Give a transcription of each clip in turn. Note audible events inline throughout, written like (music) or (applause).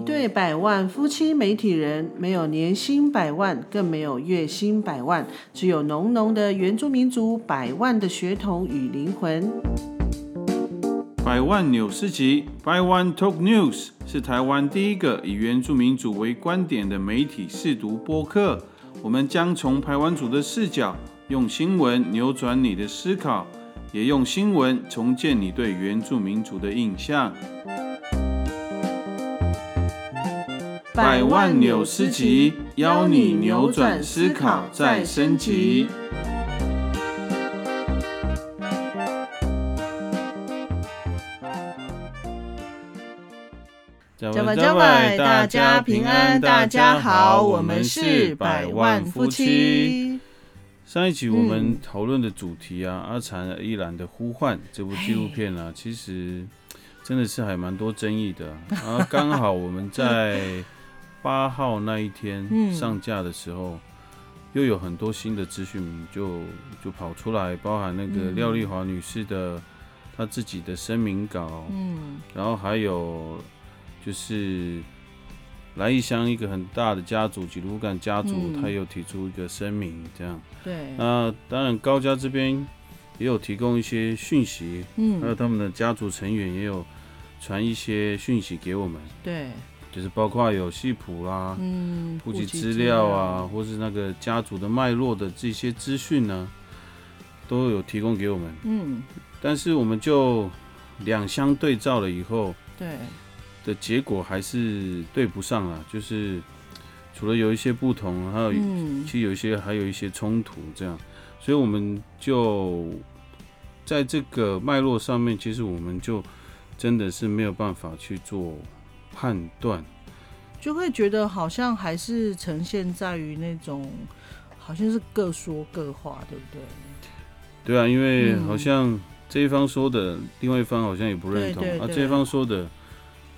一对百万夫妻媒体人，没有年薪百万，更没有月薪百万，只有浓浓的原住民族百万的血统与灵魂。百万纽斯集，百万 Talk News 是台湾第一个以原住民族为观点的媒体试读播客。我们将从台湾族的视角，用新闻扭转你的思考，也用新闻重建你对原住民族的印象。百万纽斯集，邀你扭转思考，再升级。怎么怎么，大家平安，大家好，我们是百万夫妻。上一集我们讨论的主题啊，阿禅依然的呼唤这部纪录片啊，其实真的是还蛮多争议的。然后刚好我们在。八号那一天上架的时候，又有很多新的资讯就就跑出来，包含那个廖丽华女士的她自己的声明稿，嗯，然后还有就是来义乡一个很大的家族吉鲁干家族，他有提出一个声明，这样，对，那当然高家这边也有提供一些讯息，嗯，还有他们的家族成员也有传一些讯息给我们，对。就是包括有戏谱啦，嗯，户籍资料啊，或是那个家族的脉络的这些资讯呢，都有提供给我们。嗯，但是我们就两相对照了以后，对的结果还是对不上了。就是除了有一些不同，还有其实有一些还有一些冲突，这样，所以我们就在这个脉络上面，其实我们就真的是没有办法去做。判断就会觉得好像还是呈现在于那种，好像是各说各话，对不对？对啊，因为好像这一方说的，另外一方好像也不认同啊。这一方说的，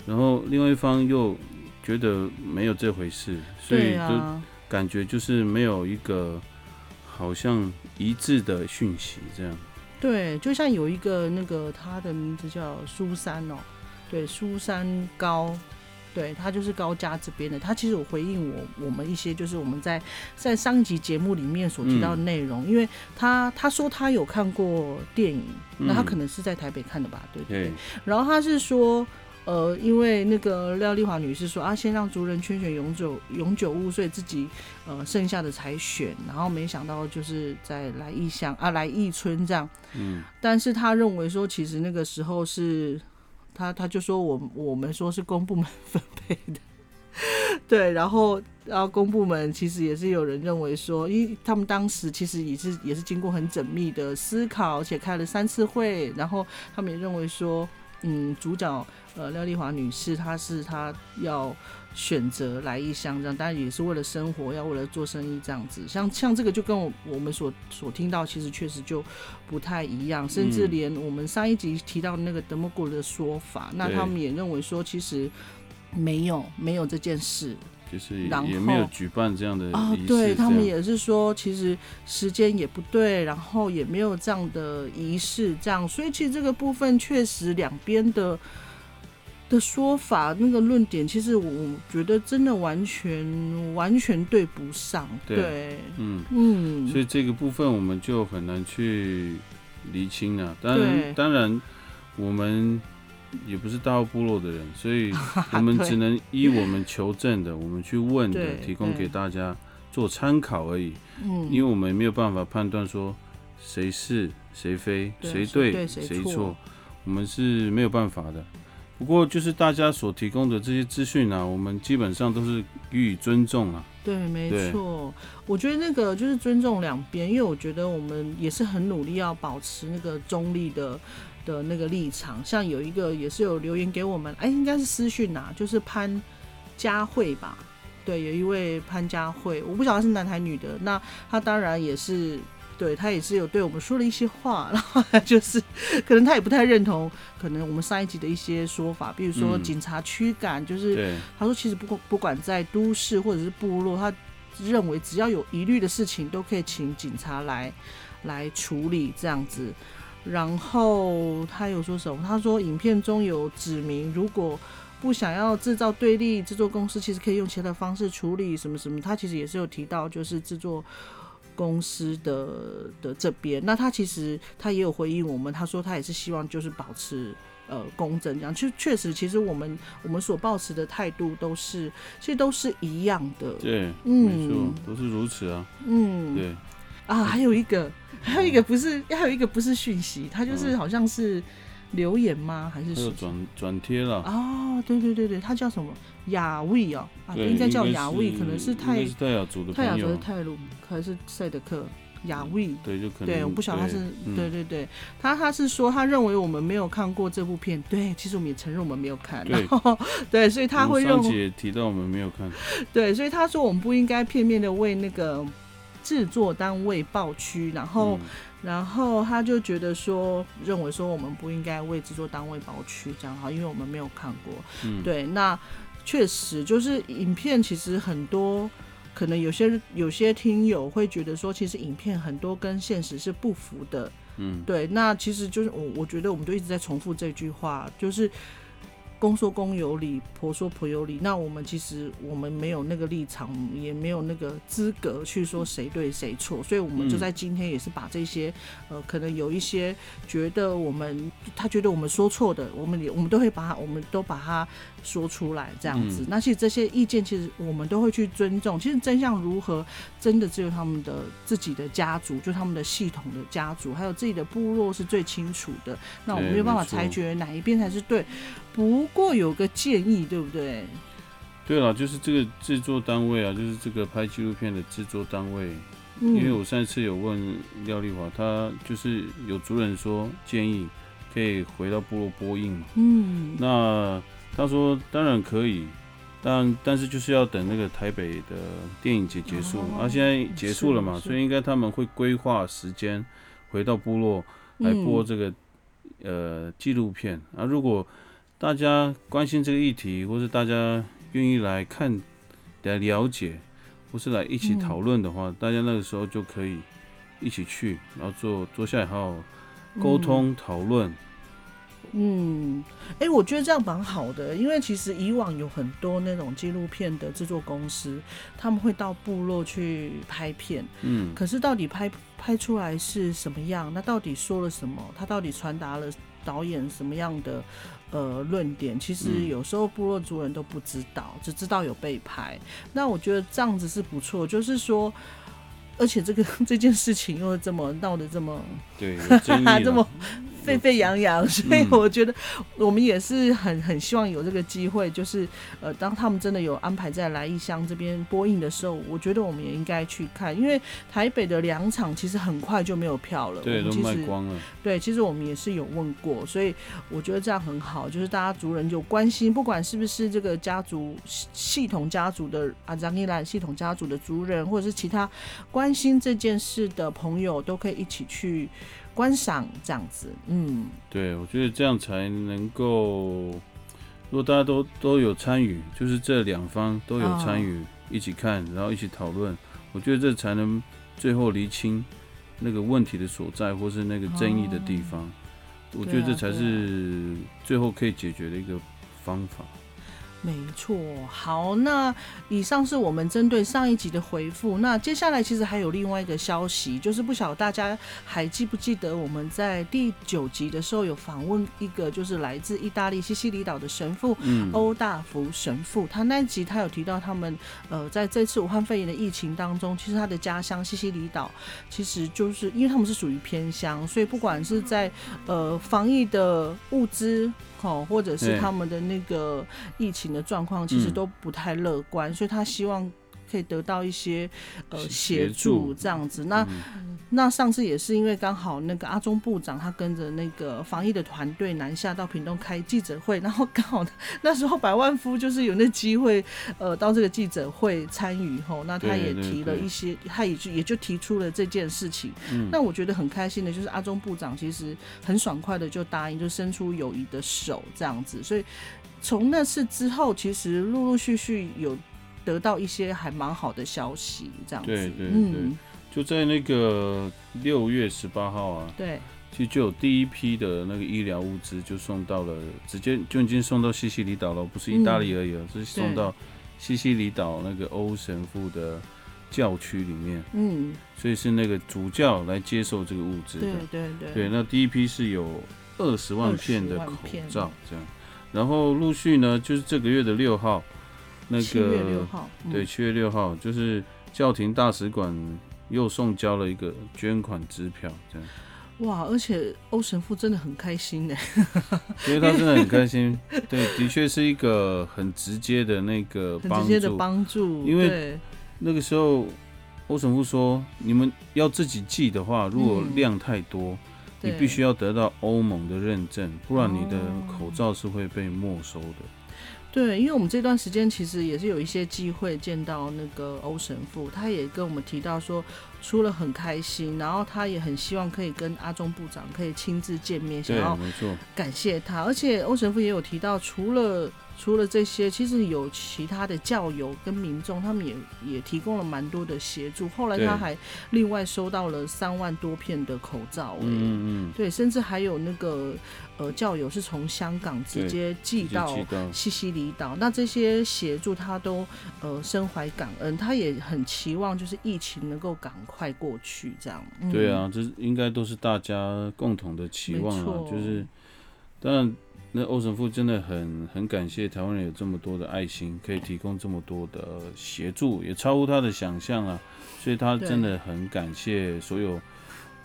然后另外一方又觉得没有这回事，所以就感觉就是没有一个好像一致的讯息这样。对，就像有一个那个他的名字叫苏珊哦。对，苏山高，对他就是高家这边的。他其实有回应我，我们一些就是我们在在上一集节目里面所提到的内容，因为他他说他有看过电影，那他可能是在台北看的吧，对不对？然后他是说，呃，因为那个廖丽华女士说啊，先让族人圈选永久永久物，所以自己呃剩下的才选，然后没想到就是在来义乡啊来义村这样，嗯，但是他认为说其实那个时候是。他他就说我我们说是公部门分配的，对，然后然后公部门其实也是有人认为说，因为他们当时其实也是也是经过很缜密的思考，而且开了三次会，然后他们也认为说，嗯，主角呃廖丽华女士她是她要。选择来异乡这样，当然也是为了生活，要为了做生意这样子。像像这个就跟我我们所所听到，其实确实就不太一样。甚至连我们上一集提到那个德莫古的说法，那他们也认为说，其实没有没有这件事，就是也没有举办这样的啊。对他们也是说，其实时间也不对，然后也没有这样的仪式，这样。所以其实这个部分确实两边的。的说法，那个论点，其实我觉得真的完全完全对不上。对，嗯嗯，所以这个部分我们就很难去厘清了。当然，当然，我们也不是大澳部落的人，所以 (laughs) 我们只能依我们求证的，我们去问的，提供给大家做参考而已。嗯，因为我们没有办法判断说谁是谁非，谁对谁错，我们是没有办法的。不过，就是大家所提供的这些资讯啊，我们基本上都是予以尊重啊。对，没错。我觉得那个就是尊重两边，因为我觉得我们也是很努力要保持那个中立的的那个立场。像有一个也是有留言给我们，哎，应该是私讯呐，就是潘佳慧吧？对，有一位潘佳慧，我不晓得是男还是女的。那他当然也是。对他也是有对我们说了一些话，(laughs) 然后就是可能他也不太认同，可能我们上一集的一些说法，比如说警察驱赶，就是他说其实不管不管在都市或者是部落，他认为只要有疑虑的事情都可以请警察来来处理这样子。然后他有说什么？他说影片中有指明，如果不想要制造对立，制作公司其实可以用其他的方式处理什么什么。他其实也是有提到，就是制作公司的的这边，那他其实他也有回应我们，他说他也是希望就是保持。呃，公正这样，其实确实，其实我们我们所抱持的态度都是，其实都是一样的。对，没错，都是如此啊。嗯，对。啊，还有一个，(laughs) 还有一个不是，还有一个不是讯息，他就是好像是留言吗？还是转转贴了？哦，对对对对，他叫什么？雅卫哦，啊，应该叫雅卫，可能是泰泰雅族的泰雅族的泰鲁，还是赛德克？雅卫，对，就可能对，我不晓得他是，对对对，他他是说他认为我们没有看过这部片，对，其实我们也承认我们没有看，对，(laughs) 对，所以他会认为提到我们没有看，对，所以他说我们不应该片面的为那个制作单位抱屈，然后然后他就觉得说认为说我们不应该为制作单位保屈这样哈，因为我们没有看过，嗯，对，那确实就是影片其实很多。可能有些有些听友会觉得说，其实影片很多跟现实是不符的，嗯，对，那其实就是我我觉得我们就一直在重复这句话，就是。公说公有理，婆说婆有理。那我们其实我们没有那个立场，也没有那个资格去说谁对谁错。所以，我们就在今天也是把这些，呃，可能有一些觉得我们他觉得我们说错的，我们也我们都会把，我们都把它说出来，这样子。那其实这些意见，其实我们都会去尊重。其实真相如何，真的只有他们的自己的家族，就他们的系统的家族，还有自己的部落是最清楚的。那我们没有办法裁决哪一边才是对。不过有个建议，对不对？对了，就是这个制作单位啊，就是这个拍纪录片的制作单位。因为我上次有问廖丽华，他就是有主人说建议可以回到部落播映嘛。嗯。那他说当然可以，但但是就是要等那个台北的电影节结束，啊，现在结束了嘛，所以应该他们会规划时间回到部落来播这个呃纪录片啊，如果。大家关心这个议题，或是大家愿意来看、来了解，或是来一起讨论的话，大家那个时候就可以一起去，然后坐坐下来好好沟通讨论。嗯，哎，我觉得这样蛮好的，因为其实以往有很多那种纪录片的制作公司，他们会到部落去拍片，嗯，可是到底拍拍出来是什么样？那到底说了什么？他到底传达了导演什么样的？呃，论点其实有时候部落族人都不知道，只知道有被拍。那我觉得这样子是不错，就是说，而且这个 (laughs) 这件事情又这么闹得这么对，(laughs) 这么。沸沸扬扬，所以我觉得我们也是很很希望有这个机会，就是呃，当他们真的有安排在来义乡这边播映的时候，我觉得我们也应该去看，因为台北的两场其实很快就没有票了，对，都卖光了。对，其实我们也是有问过，所以我觉得这样很好，就是大家族人有关心，不管是不是这个家族系统家族的阿扎尼兰系统家族的族人，或者是其他关心这件事的朋友，都可以一起去。观赏这样子，嗯，对，我觉得这样才能够，如果大家都都有参与，就是这两方都有参与，一起看，然后一起讨论，我觉得这才能最后厘清那个问题的所在，或是那个争议的地方。我觉得这才是最后可以解决的一个方法。没错，好，那以上是我们针对上一集的回复。那接下来其实还有另外一个消息，就是不晓得大家还记不记得我们在第九集的时候有访问一个就是来自意大利西西里岛的神父欧大福神父。他那集他有提到他们呃在这次武汉肺炎的疫情当中，其实他的家乡西西里岛其实就是因为他们是属于偏乡，所以不管是在呃防疫的物资。哦，或者是他们的那个疫情的状况，其实都不太乐观，所以他希望。可以得到一些呃协助这样子，那那上次也是因为刚好那个阿中部长他跟着那个防疫的团队南下到屏东开记者会，然后刚好 (laughs) 那时候百万夫就是有那机会呃到这个记者会参与后，那他也提了一些，他也就也就提出了这件事情。那我觉得很开心的就是阿中部长其实很爽快的就答应，就伸出友谊的手这样子，所以从那次之后，其实陆陆续续有。得到一些还蛮好的消息，这样子。对对对，就在那个六月十八号啊，对，其实就有第一批的那个医疗物资就送到了，直接就已经送到西西里岛了，不是意大利而已了，是送到西西里岛那个欧神父的教区里面。嗯，所以是那个主教来接受这个物资的。对对对，对，那第一批是有二十万片的口罩这样，然后陆续呢，就是这个月的六号，那七月六个号，嗯对，七月六号，就是教廷大使馆又送交了一个捐款支票，这样，哇，而且欧神父真的很开心呢。因为他真的很开心，对，的确是一个很直接的那个 (laughs) 直接的助。帮助，因为那个时候，欧神父说，你们要自己寄的话，如果嗯量太多，你必须要得到欧盟的认证，不然你的哦口罩是会被没收的。对，因为我们这段时间其实也是有一些机会见到那个欧神父，他也跟我们提到说，除了很开心，然后他也很希望可以跟阿中部长可以亲自见面，想，要感谢他。而且欧神父也有提到，除了除了这些，其实有其他的教友跟民众，他们也也提供了蛮多的协助。后来他还另外收到了三万多片的口罩、欸，嗯嗯对，甚至还有那个呃教友是从香港直接寄嗯，到。西西里岛，那这些协助他都呃深怀感恩，他也很期望就是疫情能够赶快过去，这样。嗯、对啊，这是应该都是大家共同的期望啊，就是，当然。那欧神父真的很很感谢台湾人有这么多的爱心，可以提供这么多的协助，也超乎他的想象啊，所以他真的很感谢所有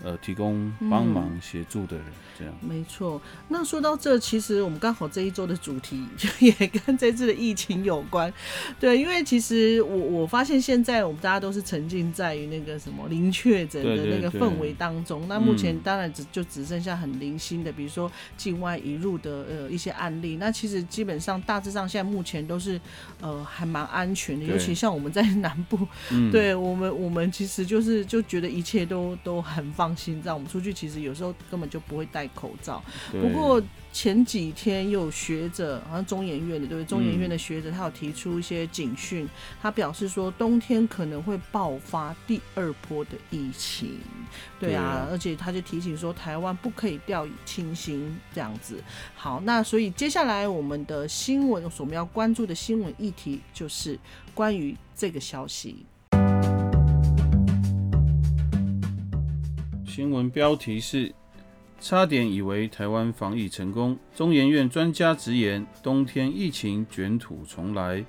呃提供帮忙嗯协助的人，这样。没错，那说到这，其实我们刚好这一周的主题就也跟这次的疫情有关。对，因为其实我我发现现在我们大家都是沉浸在于那个什么零确诊的那个氛围当中。那目前嗯当然只就只剩下很零星的，比如说境外移入的呃一些案例。那其实基本上大致上现在目前都是呃还蛮安全的，尤其像我们在南部，嗯，对我们，我们其实就是就觉得一切都都很放心，这样我们出去其实有时候根本就不会戴口罩。不过前几天又有学者，好像中研院的对不对？中研院的学者他有提出一些警讯，他表示说冬天可能会爆发第二波的疫情。对啊，对啊而且他就提醒说台湾不可以掉以轻心这样子。好，那所以接下来我们的新闻，我们要关注的新闻议题就是关于这个消息。新闻标题是：差点以为台湾防疫成功，中研院专家直言，冬天疫情卷土重来。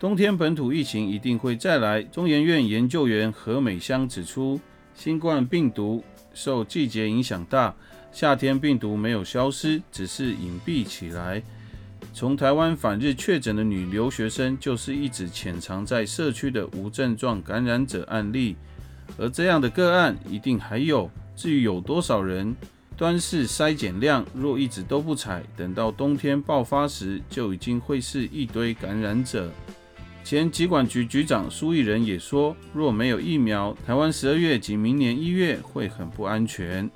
冬天本土疫情一定会再来。中研院研究员何美香指出，新冠病毒受季节影响大，夏天病毒没有消失，只是隐蔽起来。从台湾反日确诊的女留学生，就是一直潜藏在社区的无症状感染者案例。而这样的个案一定还有，至于有多少人，端视筛检量，若一直都不采，等到冬天爆发时，就已经会是一堆感染者。前疾管局局长苏益仁也说，若没有疫苗，台湾十二月及明年一月会很不安全。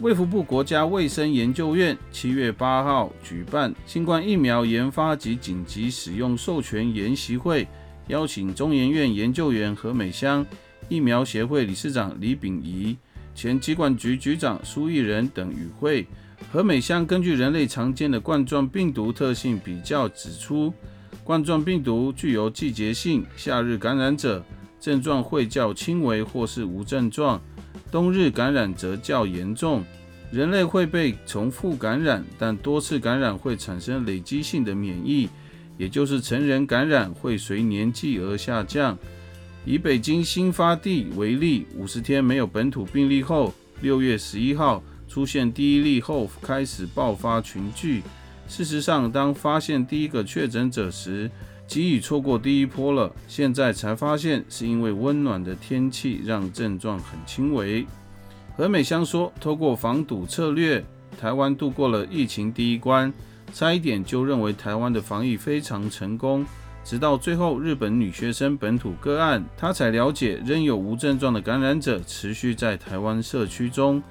卫福部国家卫生研究院七月八号举办新冠疫苗研发及紧急使用授权研习会，邀请中研院研究员何美香。疫苗协会理事长李秉仪、前疾管局局长苏益仁等与会。何美香根据人类常见的冠状病毒特性比较指出，冠状病毒具有季节性，夏日感染者症状会较轻微或是无症状，冬日感染则较严重。人类会被重复感染，但多次感染会产生累积性的免疫，也就是成人感染会随年纪而下降。以北京新发地为例，五十天没有本土病例后，六月十一号出现第一例后，开始爆发群聚。事实上，当发现第一个确诊者时，即已错过第一波了。现在才发现，是因为温暖的天气让症状很轻微。何美香说：“透过防堵策略，台湾度过了疫情第一关，差一点就认为台湾的防疫非常成功。”直到最后，日本女学生本土个案，她才了解仍有无症状的感染者持续在台湾社区中，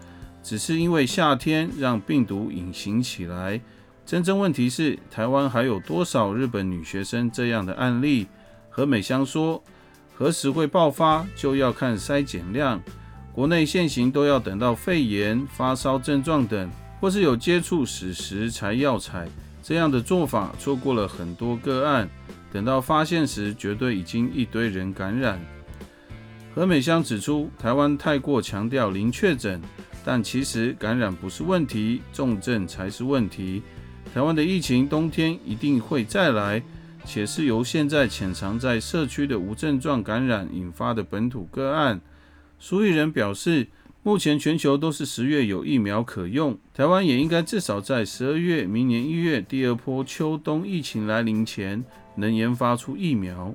只是因为夏天让病毒隐形起来。真正问题是，台湾还有多少日本女学生这样的案例？何美香说，何时会爆发，就要看筛检量。国内现行都要等到肺炎、发烧症状等，或是有接触史时才要采。这样的做法错过了很多个案，等到发现时，绝对已经一堆人感染。何美香指出，台湾太过强调零确诊，但其实感染不是问题，重症才是问题。台湾的疫情冬天一定会再来，且是由现在潜藏在社区的无症状感染引发的本土个案。苏益仁表示，目前全球都是十月有疫苗可用，台湾也应该至少在十二月、明年一月第二波秋冬疫情来临前，能研发出疫苗。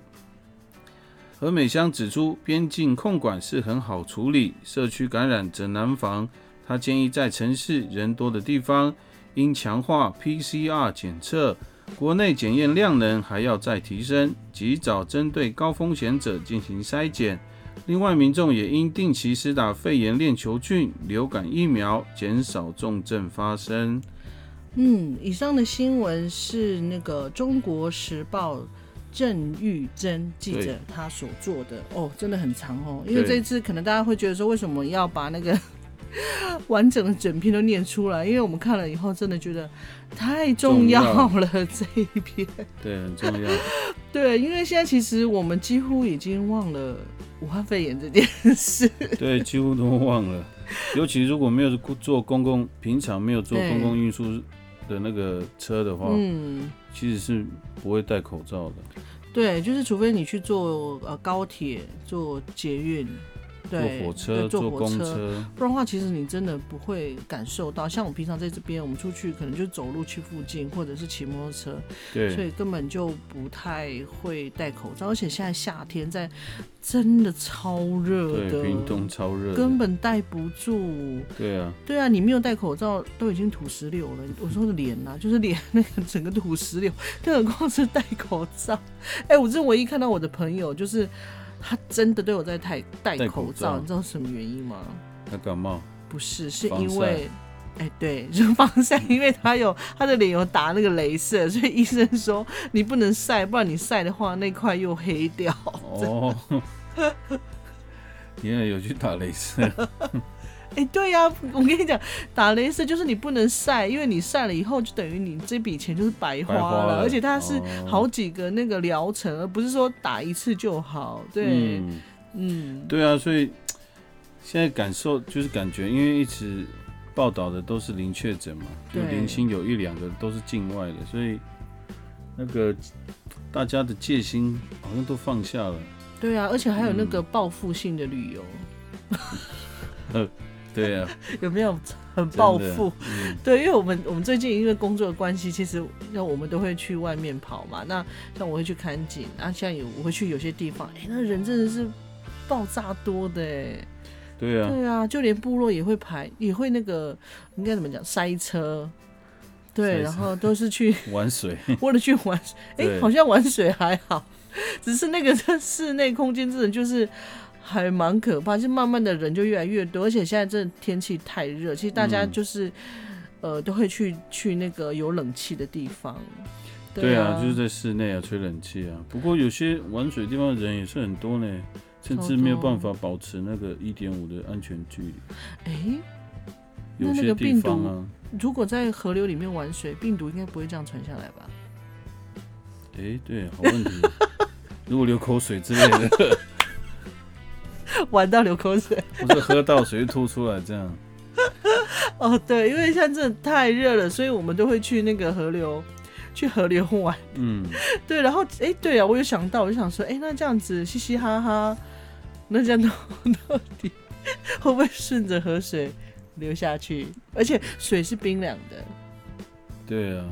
何美香指出，边境控管是很好处理，社区感染则难防。他建议在城市人多的地方，应强化 PCR 检测，国内检验量能还要再提升，及早针对高风险者进行筛检。另外，民众也应定期施打肺炎链球菌、流感疫苗，减少重症发生。嗯，以上的新闻是那个《中国时报》郑玉珍记者他所做的哦，真的很长哦。因为对这一次可能大家会觉得说，为什么要把那个 (laughs) 完整的整篇都念出来？因为我们看了以后，真的觉得太重要了这一篇。对，很重要。(laughs) 对，因为现在其实我们几乎已经忘了武汉肺炎这件事。(laughs) 对，几乎都忘了。尤其如果没有坐公共，平常没有坐公共运输的那个车的话，嗯，其实是不会戴口罩的。对，就是除非你去坐呃高铁、坐捷运，坐对，火车、坐火车，不然的话，其实你真的不会感受到。像我平常在这边，我们出去可能就走路去附近，或者是骑摩托车，对所以根本就不太会戴口罩。而且现在夏天在，真的超热，的，运动超热，根本戴不住。对啊，对啊，你没有戴口罩都已经土石流了。我说的脸呐、就是脸那个整个土石流，更何况是戴口罩。哎、我这唯一看到我的朋友，就是他真的都有在戴戴口罩，你知道什么原因吗？他感冒，不是，是因为。哎，对，(laughs) 就防晒，因为他有他的脸有打那个镭射，(laughs) 所以医生说你不能晒，不然你晒的话那块又黑掉。哦，(laughs) 你也有去打镭射，哎，对呀、我跟你讲，打镭射就是你不能晒，因为你晒了以后，就等于你这笔钱就是白花了而且它是哦好几个那个疗程，而不是说打一次就好。对，嗯，嗯，对啊，所以现在感受就是感觉，因为一直报道的都是零确诊嘛，就对零星有一两个都是境外的，所以那个大家的戒心好像都放下了。对啊，而且还有那嗯个报复性的旅游，(laughs) 对啊，(laughs) 有没有很真的报复？嗯，对，因为我们我们最近因为工作的关系，其实那我们都会去外面跑嘛。那像我会去看景，啊，像有我会去有些地方，哎、那人真的是爆炸多的哎。对啊，对啊，就连部落也会排，也会那个应该怎么讲塞车。对，然后都是去 (laughs) 玩水，(laughs) 为了去玩水，哎、对好像玩水还好，只是那个在室内空间真的就是还蛮可怕，就慢慢的人就越来越多，而且现在这天气太热，其实大家嗯就是、呃都会去去那个有冷气的地方。对啊，啊，就是在室内啊，吹冷气啊。不过有些玩水地方的人也是很多呢，甚至没有办法保持那个一点五的安全距离。有些地那个病毒方啊，如果在河流里面玩水，病毒应该不会这样传下来吧？哎、对，好问题。如果流口水之类的，(laughs) (laughs) 玩到流口水。不是喝到水就吐出来，这样。(laughs) 哦，对，因为现在真的太热了，所以我们都会去那个河流，去河流玩。嗯，(laughs) 对，然后哎，对啊，我有想到，我就想说，哎，那这样子嘻嘻哈哈，那这样到到底会不会顺着河水流下去？而且水是冰凉的，对啊，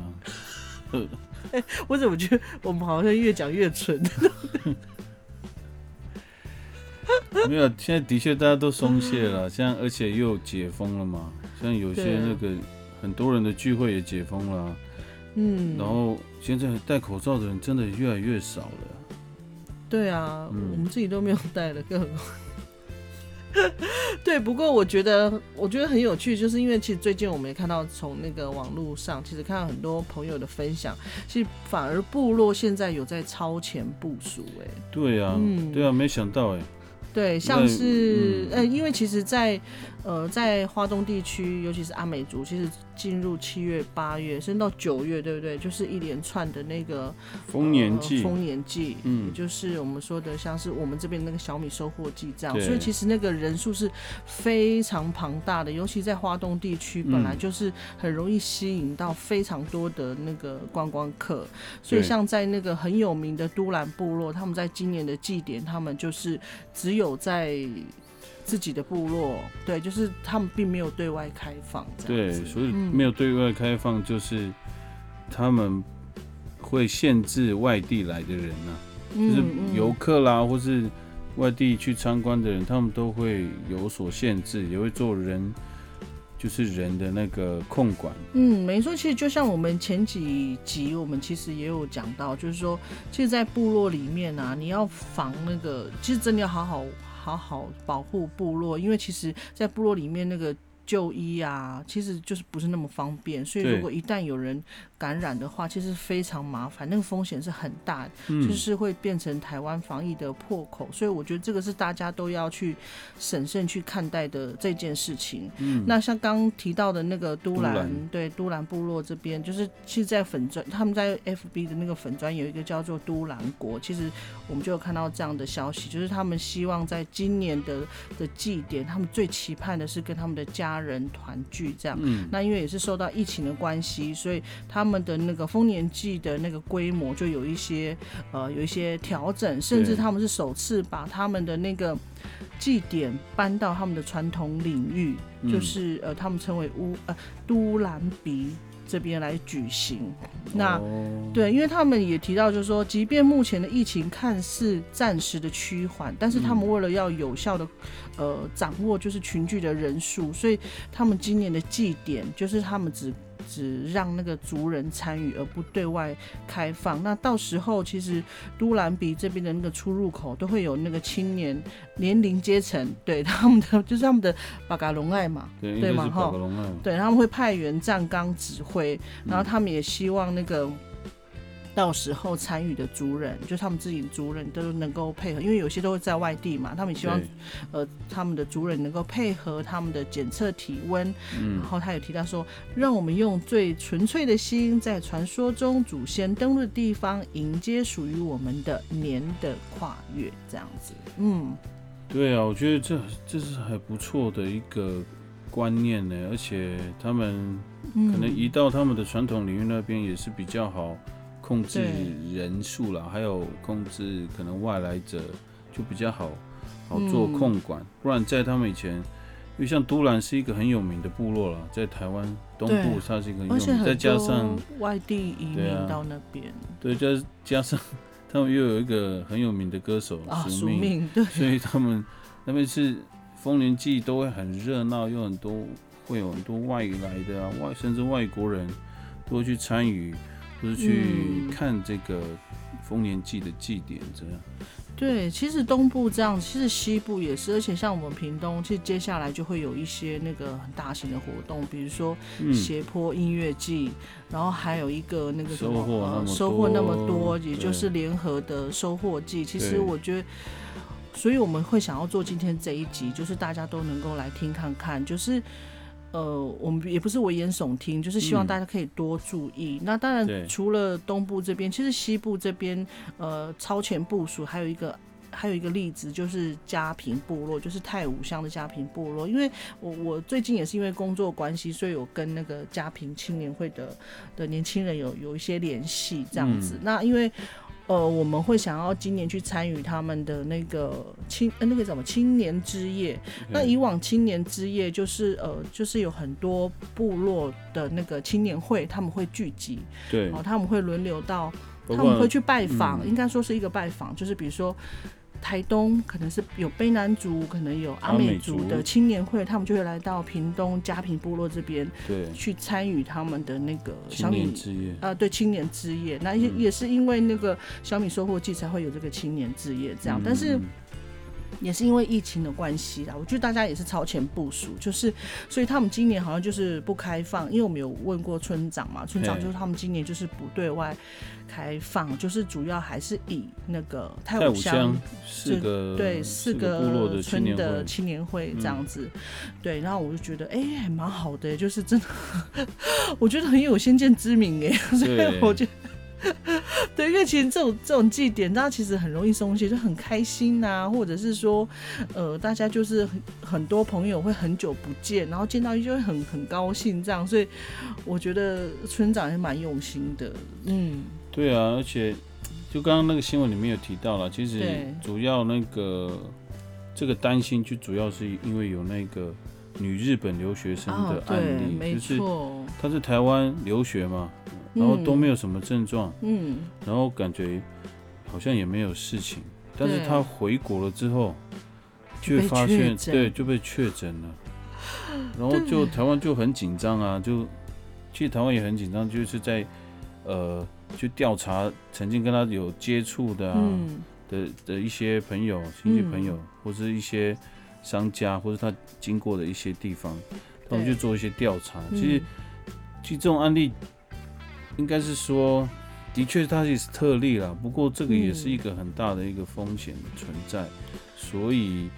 我怎么觉得我们好像越讲越蠢？(laughs) 没有，现在的确大家都松懈了，像而且又解封了嘛，像有些那个很多人的聚会也解封了。啊，嗯，然后现在戴口罩的人真的越来越少了。对啊，嗯。我们自己都没有戴了，更何况。(laughs) 对，不过我觉得我觉得很有趣，就是因为其实最近我们也看到从那个网络上，其实看到很多朋友的分享，其实反而部落现在有在超前部署、哎，对啊，嗯。对啊，没想到哎、对，像是、嗯。呃，因为其实在，呃在华东地区，尤其是阿美族，其实进入七月、八月，甚至到九月，对不对？就是一连串的那个丰年祭呃，丰年祭，嗯也就是我们说的像是我们这边那个小米收获季这样，所以其实那个人数是非常庞大的，尤其在华东地区，本来嗯就是很容易吸引到非常多的那个观光客，所以像在那个很有名的都兰部落，他们在今年的祭典，他们就是只有在自己的部落，对，就是他们并没有对外开放，对，所以嗯。没有对外开放，就是他们会限制外地来的人呐、就是游客啦，或是外地去参观的人，他们都会有所限制，也会做人，就是人的那个控管。嗯，没错，其实就像我们前几集，我们其实也有讲到，就是说，其实，在部落里面啊，你要防那个，其实真的要好好好好保护部落，因为其实，在部落里面那个就医啊，其实就是不是那么方便，所以如果一旦有人感染的话，其实非常麻烦，那个风险是很大的。嗯，就是会变成台湾防疫的破口，所以我觉得这个是大家都要去审慎去看待的这件事情。嗯那像刚刚提到的那个都兰，都兰对都兰部落这边，就是其实，在粉砖他们在 FB 的那个粉砖有一个叫做都兰国，其实我们就有看到这样的消息，就是他们希望在今年的的祭典，他们最期盼的是跟他们的家人团聚这样。嗯，那因为也是受到疫情的关系，所以他们的那个丰年祭的那个规模就有一些呃有一些调整，甚至他们是首次把他们的那个祭典搬到他们的传统领域，嗯。就是呃他们称为乌呃都兰比这边来举行。那哦对，因为他们也提到，就是说，即便目前的疫情看似暂时的趋缓，但是他们为了要有效的，呃，掌握就是群聚的人数，所以他们今年的祭典就是他们只只让那个族人参与，而不对外开放。那到时候其实都兰比这边的那个出入口都会有那个青年年龄阶层，对他们的就是他们的巴嘎隆爱嘛，(laughs) 对，嘛哈对，他们会派员站岗指挥，然后他们也希望那个到时候参与的族人，就他们自己的族人都能够配合，因为有些都会在外地嘛，他们也希望呃他们的族人能够配合他们的检测体温，嗯。然后他有提到说，让我们用最纯粹的心，在传说中祖先登陆的地方，迎接属于我们的年的跨越，这样子，嗯。对啊，我觉得这这是还不错的一个观念呢，而且他们嗯。可能移到他们的传统领域那边也是比较好控制人数啦，还有控制可能外来者就比较好好做嗯控管，不然在他们以前，因为像都兰是一个很有名的部落啦，在台湾东部对它是一个很有名，再加上多外地移民到那边。对，加加上他们又有一个很有名的歌手啊，署宿命对，所以他们那边是丰年祭都会很热闹，有很多会有很多外来的啊，外甚至外国人都会去参与，去嗯看这个丰年祭的祭典这样。对，其实东部这样，其实西部也是，而且像我们屏东，其实接下来就会有一些那个很大型的活动，比如说嗯，斜坡音乐季，然后还有一个那个什么收获那呃么收获那么多多，也就是联合的收获季。其实我觉得，所以我们会想要做今天这一集，就是大家都能够来听看看，就是。呃，我们也不是危言耸听，就是希望嗯大家可以多注意。那当然，除了东部这边，其实西部这边，呃，超前部署还有一个还有一个例子就是嘉平部落，就是太武乡的嘉平部落。因为我我最近也是因为工作关系，所以我跟那个嘉平青年会的的年轻人有有一些联系这样子。嗯那因为呃，我们会想要今年去参与他们的那个青呃那个什么青年之夜。那以往青年之夜就是呃就是有很多部落的那个青年会，他们会聚集，对，哦，他们会轮流到他们会去拜访，嗯。应该说是一个拜访，就是比如说台东可能是有卑南族，可能有阿阿美美族。族的青年会，他们就会来到屏东嘉平部落这边对。去参与他们的那个小米。之夜，啊、对青年之夜，那也、嗯。也是因为那个小米收获季才会有这个青年之夜这样。但是嗯也是因为疫情的关系啦，我觉得大家也是超前部署，就是所以他们今年好像就是不开放，因为我们有问过村长嘛，村长就是他们今年就是不对外开放，就是主要还是以那个太太武武乡乡四个对四个村的青年会这样子，对，然后我就觉得哎、还蛮好的，就是真的，(laughs) 我觉得很有先见之明哎，所以我觉得。(laughs) 对，因为其实这种这种祭典，大家其实很容易松懈，就很开心呐、或者是说，呃，大家就是很很多朋友会很久不见，然后见到就会很很高兴这样，所以我觉得村长也蛮用心的，嗯，对啊，而且就刚刚那个新闻里面有提到了，其实主要那个这个担心，就主要是因为有那个女日本留学生哦的，案，例，没就是，她是台湾留学嘛，然后都没有，什么症状，嗯，然后感觉好像也没有事情，但是他回国了之后，却就发现对就被确诊了，(laughs) 然后就台湾就很紧张啊，就其实台湾也很紧张，就是在呃去调查曾经跟他有接触的啊、嗯，的的一些朋友、亲戚朋友，嗯。或者一些商家，或者他经过的一些地方，他们去做一些调查。嗯其实其实这种案例应该是说，的确它也是特例啦，不过这个也是一个很大的一个风险存在，所以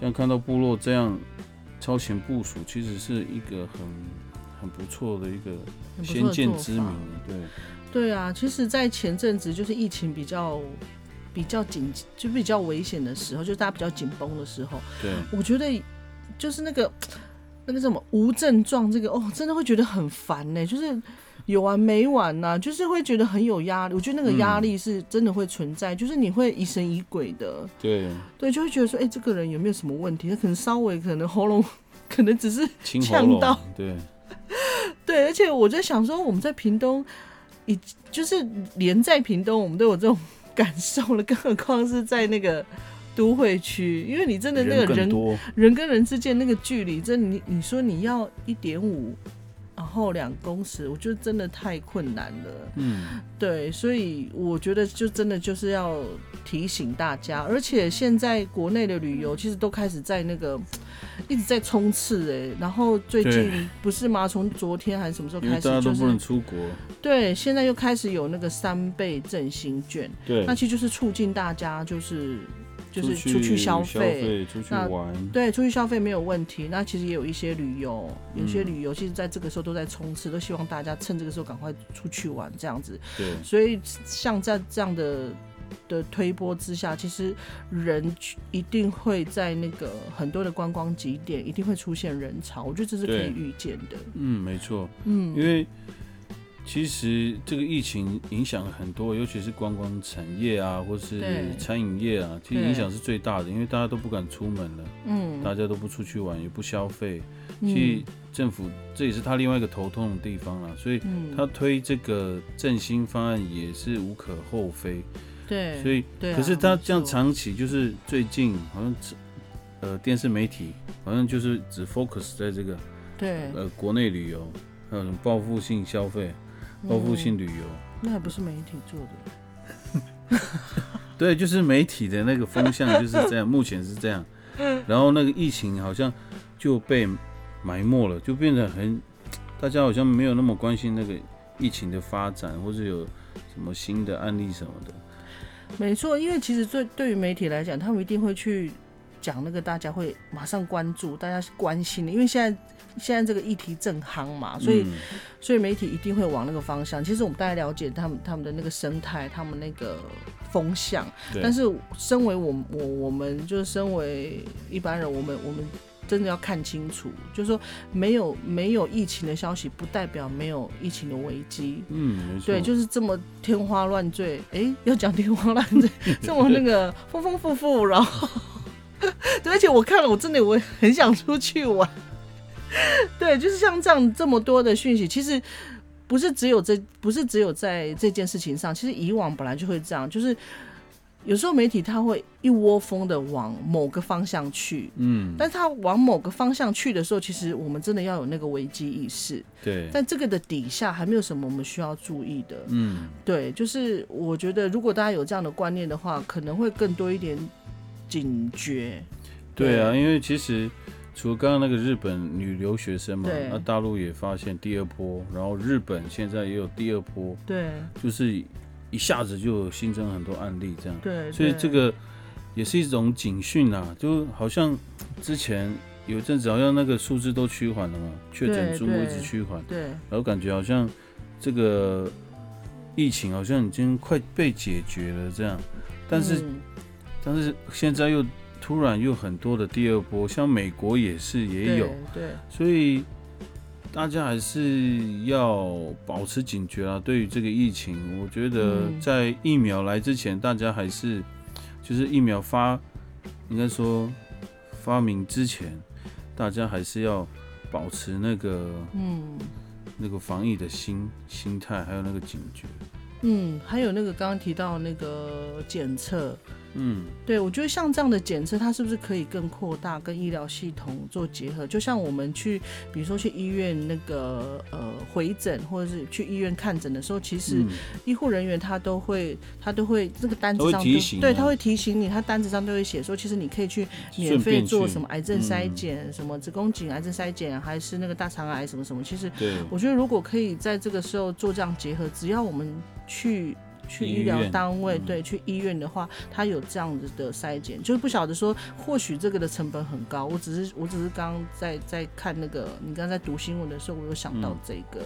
像看到部落这样超前部署，其实是一个很很不错的一个先见之明，对。对啊，其实，在前阵子就是疫情比较比较紧，就比较危险的时候，就是大家比较紧绷的时候，对，我觉得就是那个那个什么无症状这个哦，真的会觉得很烦呢，就是有完没完呐、就是会觉得很有压力。我觉得那个压力是真的会存在，就是你会疑神疑鬼的，对，对，就会觉得说，哎、这个人有没有什么问题？他可能稍微可能喉咙 (laughs) 可能只是呛到，对，对，而且我在想说，我们在屏东，已就是连在屏东，我们都有这种感受了，更何况是在那个都会区，因为你真的那个人人跟人之间那个距离，真的你你说你要一点五，然后两公尺，我觉得真的太困难了。嗯，对，所以我觉得就真的就是要提醒大家，而且现在国内的旅游其实都开始在那个 (tsk) 一直在冲刺哎、然后最近不是吗？从昨天还是什么时候开始，就大家都不能是出国，对，现在又开始有那个三倍振兴券，对。那，其实就是促进大家就是就是出出去消消费。出去玩，对，出去消费没有问题。那其实也有一些旅游，有些嗯旅游其实在这个时候都在冲刺，都希望大家趁这个时候赶快出去玩这样子。对，所以像在这样的的推波之下，其实人一定会在那个很多的观光景点一定会出现人潮，我觉得这是可以预见的。嗯，没错，嗯，因为其实这个疫情影响了很多，尤其是观光产业啊，或是餐饮业啊，其实影响是最大的，因为大家都不敢出门了，嗯。大家都不出去玩，也不消费，嗯。其实政府这也是他另外一个头痛的地方了，所以嗯。他推这个振兴方案也是无可厚非，对，所以对啊可是他没这样长期就是最近好像只呃电视媒体好像就是只 focus 在这个对。呃国内旅游，还有什么报复性消费、报复性嗯旅游，那还不是媒体做的。(laughs) 对，就是媒体的那个风向就是这样，目前是这样。(laughs) 然后那个疫情好像就被埋没了，就变得很大家好像没有那么关心那个疫情的发展，或者有什么新的案例什么的。没错，因为其实对对于媒体来讲，他们一定会去讲那个大家会马上关注、大家关心的，因为现在现在这个议题正夯嘛，所以、嗯所以媒体一定会往那个方向。其实我们大概了解他们他们的那个生态，他们那个风向，对，但是身为我我我们就是身为一般人，我们我们。真的要看清楚，就是说没有没有疫情的消息，不代表没有疫情的危机。嗯，对，就是这么天花乱坠。哎、要讲天花乱坠，(laughs) 这么那个丰丰富富，然后，(laughs) 对，而且我看了，我真的我很想出去玩。(laughs) 对，就是像这样这么多的讯息，其实不是只有这，不是只有在这件事情上，其实以往本来就会这样，就是有时候媒体他会一窝蜂的往某个方向去。嗯，但是他往某个方向去的时候，其实我们真的要有那个危机意识。对，但这个的底下，还没有什么我们需要注意的。嗯，对，就是我觉得如果大家有这样的观念的话，可能会更多一点警觉。对啊，因为其实除了刚刚那个日本女留学生嘛，那大陆也发现第二波，然后日本现在也有第二波，对。就是一下子就有新增很多案例这样，对，所以这个也是一种警讯啊，就好像之前有一阵子好像那个数字都趋缓了嘛，确诊数目一直趋缓，对。然后感觉好像这个疫情好像已经快被解决了这样，但是、嗯。但是现在又突然又很多的第二波，像美国也是也有，对对所以大家还是要保持警觉啊。对于这个疫情，我觉得嗯在疫苗来之前，大家还是就是疫苗发，应该说发明之前，大家还是要保持那个嗯那个防疫的心心态，还有那个警觉。嗯，还有那个刚刚提到那个检测，嗯，对我觉得像这样的检测，它是不是可以更扩大，跟医疗系统做结合？就像我们去，比如说去医院那个呃回诊，或者是去医院看诊的时候，其实嗯医护人员他都会，他都会这个单子上对，他会提醒你，他单子上都会写说，其实你可以去免费做什么癌症筛嗯检，什么子宫颈癌症筛检，还是那个大肠癌什么什么。其实对，我觉得如果可以在这个时候做这样结合，只要我们去。去医医疗单位，嗯对，去医院的话，他有这样子的筛检，就是不晓得说，或许这个的成本很高。我只是，我只是刚刚在在看那个，你刚刚在读新闻的时候，我有想到嗯这个，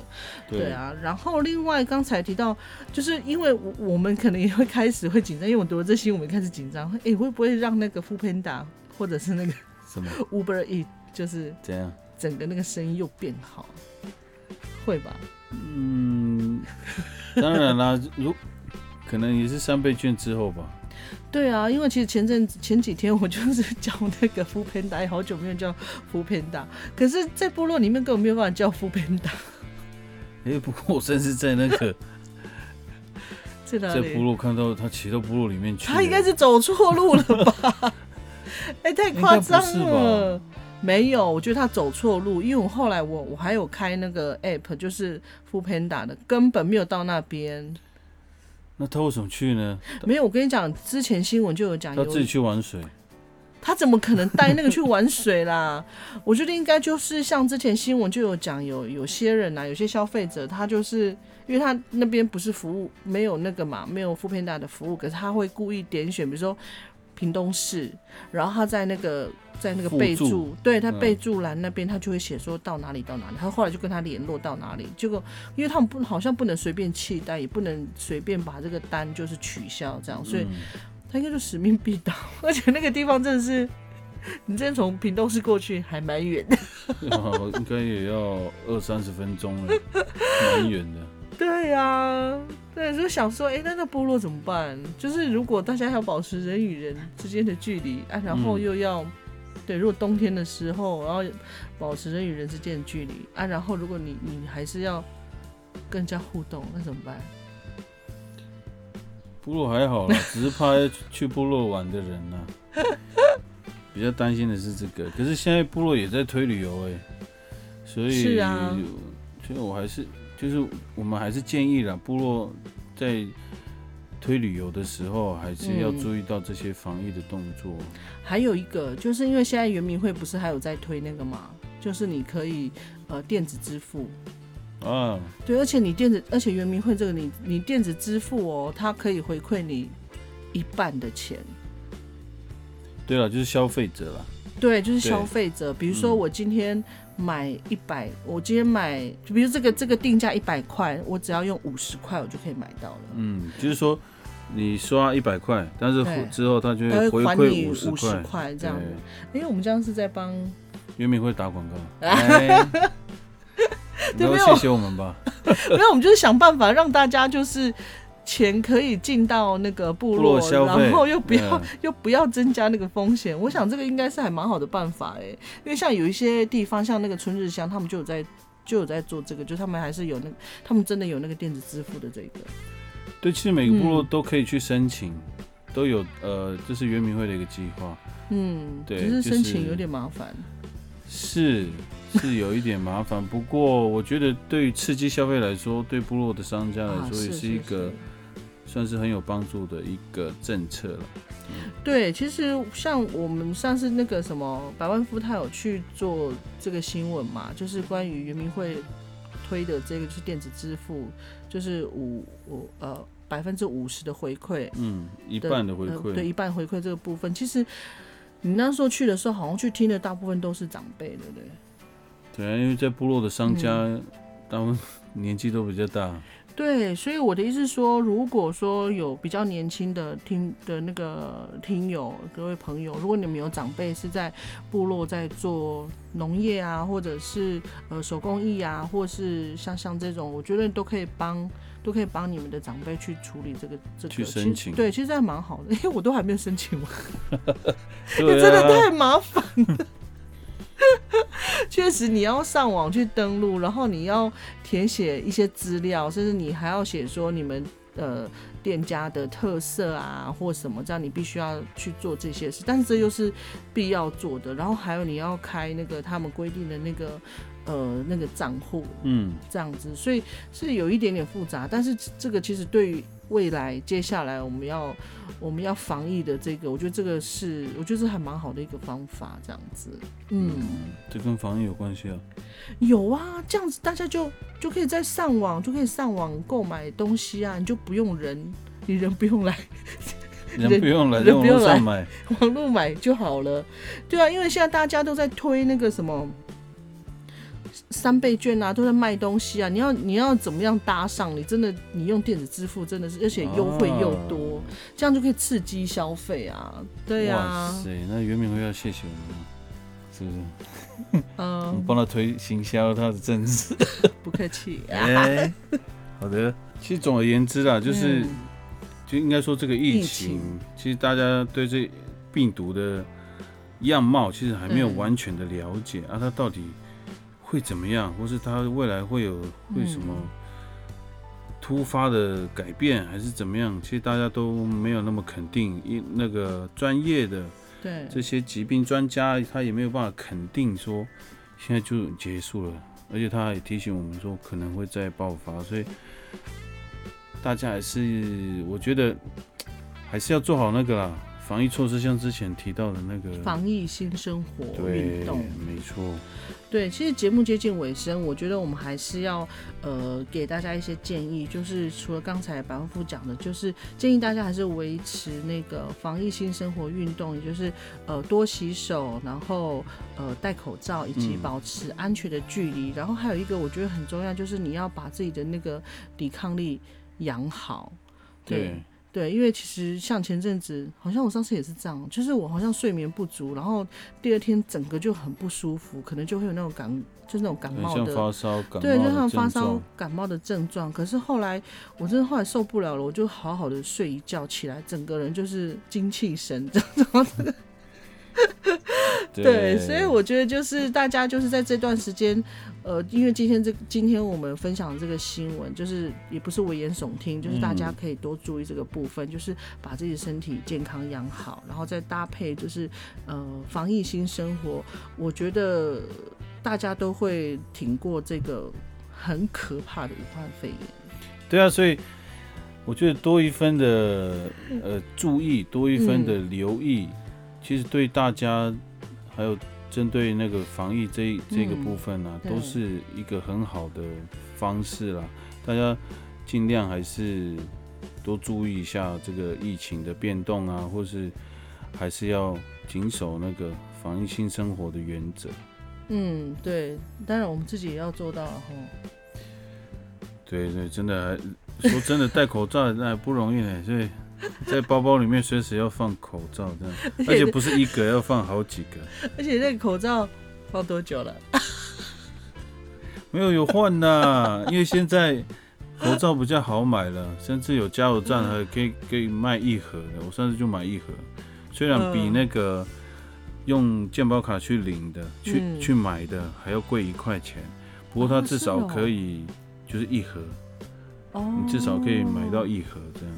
对对啊。然后另外刚才提到，就是因为我我们可能也会开始会紧张，因为我读了这新闻，我们开始紧张，哎，会不会让那个 o o Panda 或者是那个什么 (laughs) Uber E 就是怎样？整个那个生意又变好，会吧？嗯，当然啦，如可能也是三倍券之后吧。对啊，因为其实前阵子前几天我就是叫那个 o o Panda，好久没有叫 o o Panda，可是，在部落里面根本没有办法叫 o o Panda，哎、(laughs) 不过我甚至在那个 (laughs) 在哪在部？落看到他骑到部落里面去，他应该是走错路了吧？(laughs) 哎、太夸张了。没有，我觉得他走错路，因为我后来我我还有开那个 app，就是 o o Panda 的，根本没有到那边。那他为什么去呢？没有，我跟你讲，之前新闻就有讲，他自己去玩水。他怎么可能带那个去玩水啦？(laughs) 我觉得应该就是像之前新闻就有讲，有有些人啊，有些消费者，他就是因为他那边不是服务没有那个嘛，没有副片大的服务，可是他会故意点选，比如说屏东市，然后他在那个在那个附备注，注对他嗯备注栏那边，他就会写说到哪里到哪里。他后来就跟他联络到哪里，结果因为他们不好像不能随便弃单，也不能随便把这个单就是取消这样，所以。嗯他应该就使命必达，(laughs) 而且那个地方真的是，你真的从屏东市过去还蛮远的。(laughs) 哦应该也要二三十分钟了，蛮远的。对呀、对，就想说，哎、那那部落怎么办？就是如果大家要保持人与人之间的距离啊，然后嗯又要、对，如果冬天的时候，然后保持人与人之间的距离啊，然后如果你你还是要跟人家互动，那怎么办？部落还好啦，只是怕去部落玩的人呐、(laughs) 比较担心的是这个。可是现在部落也在推旅游哎、所以是啊所以我还是就是我们还是建议啦，部落在推旅游的时候，还是要嗯注意到这些防疫的动作。还有一个，就是因为现在圆明会不是还有在推那个嘛，就是你可以呃电子支付，啊，对，而且你电子，而且圆明会这个你你电子支付哦，它可以回馈你一半的钱。对了，就是消费者啦，对，就是消费者，比如说嗯。我今天买一百、我今天买，就比如这个这个定价一百块，我只要用五十块，我就可以买到了。嗯，就是说你刷一百块，但是对之后他就会回还你馈五十块，这样子。因为我们这样是在帮，圆明会打广告，(laughs) 对没有谢谢我们吧。(laughs) 没有，我们就是想办法让大家就是钱可以进到那个部部落，消然后又不要、嗯 (laughs) 又不要增加那个风险。我想这个应该是还蛮好的办法哎，因为像有一些地方，像那个春日乡，他们就有在就有在做这个，就他们还是有那个，他们真的有那个电子支付的这个。对，其实每个部落嗯都可以去申请，都有呃，这是圆明会的一个计划，嗯，对只是申请有点麻烦。是是有一点麻烦，不过我觉得对于刺激消费来说，对部落的商家来 (laughs) 啊，说也是是一个算是很有帮助的一个政策了。对，其实像我们上次那个什么百万富，他有去做这个新闻嘛，就是关于圆明会推的这个就是电子支付，就是五五呃百分之五十的回馈，嗯，一半的回呃馈，对，一半回馈这个部分，其实你那时候去的时候，好像去听的大部分都是长辈，对不对？对啊，因为在部落的商家，嗯他们年纪都比较大，对，所以我的意思是说，如果说有比较年轻的听的那个听友，各位朋友，如果你们有长辈是在部落在做农业啊，或者是呃手工艺啊，或是像像这种，我觉得都可以帮。都可以帮你们的长辈去处理这个这个申请对，其实还蛮好的，因为我都还没有申请完。(laughs) (laughs) 对真的啊，太麻烦了。(laughs) (laughs) 确实，你要上网去登录，然后你要填写一些资料，甚至你还要写说你们呃店家的特色啊，或什么，这样你必须要去做这些事。但是这又是必要做的。然后还有你要开那个他们规定的那个呃那个账户，嗯，这样子，所以是有一点点复杂，但是这个其实对于未来接下来我们要我们要防疫的这个，我觉得这个是我觉得这还蛮好的一个方法，这样子，嗯，这跟防疫有关系啊。有啊，这样子大家就就可以在上网就可以上网购买东西啊，你就不用人，你人不用来 (laughs) 人不用来，网人不用来络上买，网络买就好了，对啊，因为现在大家都在推那个什么。三倍券啊，都在卖东西啊！你要你要怎么样搭上？你真的你用电子支付真的是，而且优惠又多，这样就可以刺激消费啊！对哇啊，塞，那袁明辉要谢谢我们了，是不是？我们嗯，帮他推行销他的政治。不客气。(laughs) 哎，好的。其实总而言之啦，就是、嗯就应该说这个疫疫情，其实大家对这病毒的样貌其实还没有嗯完全的了解、啊，它到底会怎么样，或是他未来会有会什么嗯突发的改变，还是怎么样？其实大家都没有那么肯定，因那个专业的对，这些疾病专家，他也没有办法肯定说现在就结束了，而且他也提醒我们说可能会再爆发，所以大家还是我觉得还是要做好那个啦，防疫措施，像之前提到的那个防疫新生活运动，，没错，对，其实节目接近尾声，我觉得我们还是要呃给大家一些建议，就是除了刚才白万富讲的，就是建议大家还是维持那个防疫新生活运动，也就是呃多洗手，然后呃戴口罩，以及嗯保持安全的距离。然后还有一个我觉得很重要，就是你要把自己的那个抵抗力养好。对，对，因为其实像前阵子，好像我上次也是这样，就是我好像睡眠不足，然后第二天整个就很不舒服，可能就会有那种感，就是那种感冒的，发烧、感冒对，就像发烧，、感冒的症状。可是后来我真的后来受不了了，我就好好的睡一觉，起来整个人就是精气神 (laughs) 这样 (laughs) 子。对，所以我觉得就是大家就是在这段时间，呃，因为今天这今天我们分享这个新闻，就是也不是危言耸听，就是大家嗯可以多注意这个部分，就是把自己的身体健康养好，然后再搭配就是呃防疫新生活，我觉得大家都会挺过这个很可怕的武汉肺炎。对啊，所以我觉得多一分的呃注意，多一分的留意，其实对大家还有针对那个防疫这一这个部分呢、都是一个很好的方式啦。大家尽量还是多注意一下这个疫情的变动啊，或是还是要谨守那个防疫新生活的原则。嗯，对，当然我们自己也要做到哈。对对，真的还说真的戴口罩那还不容易呢，所以在包包里面随时要放口罩这样，而且不是一个，要放好几个。而且那个口罩放多久了？没有有换呐，因为现在口罩比较好买了，甚至有加油站还可以可以卖一盒的。我上次就买一盒，虽然比嗯那个用健保卡去领的、去嗯去买的还要贵一块钱，不过它哦至少可以就是一盒，哦，你至少可以买到一盒这样。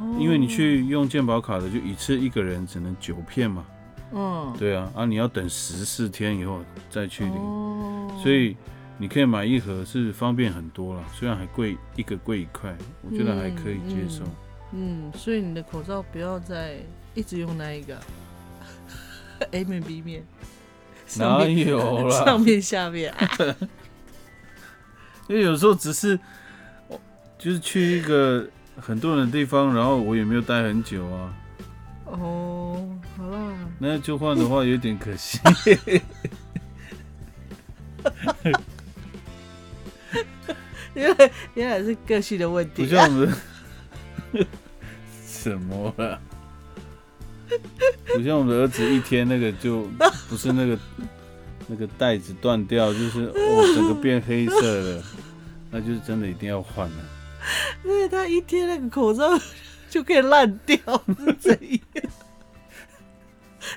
哦，因为你去用健保卡的，就一次一个人只能九片嘛。嗯，对啊，啊你要等十四天以后再去领，哦，所以你可以买一盒是方便很多了，虽然还贵一个贵一块，我觉得还可以接受。嗯，所以你的口罩不要再一直用那一个 A 面 B 面，哪有啦？(laughs) 上面下面，(laughs) 因为有时候只是，就是去一个很多人的地方，然后我也没有待很久啊。哦，好啦，那就换的话有点可惜。因为原来是个性的问题，不像我们什么了，不像我们的儿子一天那个就不是那个那个带子断掉，就是哦整个变黑色了，那就是真的一定要换了。因为他一贴那个口罩就可以烂掉，是怎样？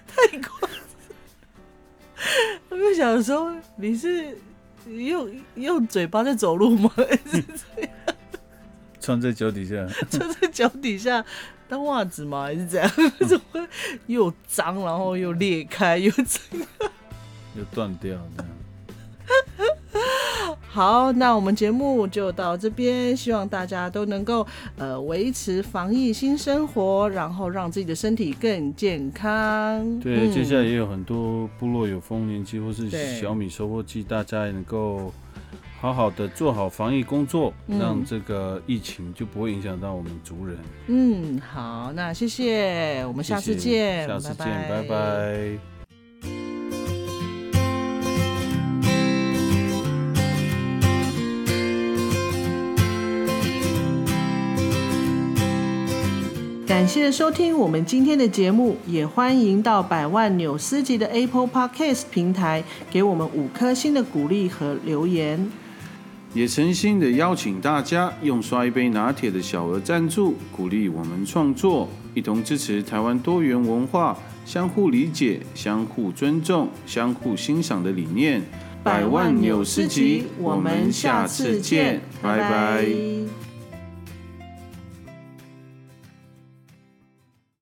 太夸张！我就想说，你是用用嘴巴在走路吗？穿在脚底下，(laughs) 穿在脚底下当袜子吗？还是怎样？怎么会又脏，然后又裂开，又怎样？(laughs) 又断掉。好，那我们节目就到这边，希望大家都能够呃维持防疫新生活，然后让自己的身体更健康。对，嗯接下来也有很多部落有丰年祭或是小米收获季，大家也能够好好的做好防疫工作，嗯让这个疫情就不会影响到我们族人。嗯，好，那谢谢，我们下次谢谢见，下次见，拜拜拜感谢收听我们今天的节目，也欢迎到百万纽斯级的 Apple Podcast 平台给我们五颗星的鼓励和留言。也诚心的邀请大家用刷一杯拿铁的小额赞助，鼓励我们创作，一同支持台湾多元文化，相互理解、相互尊重、相互欣赏的理念。百万纽斯集，我们下次见，拜拜。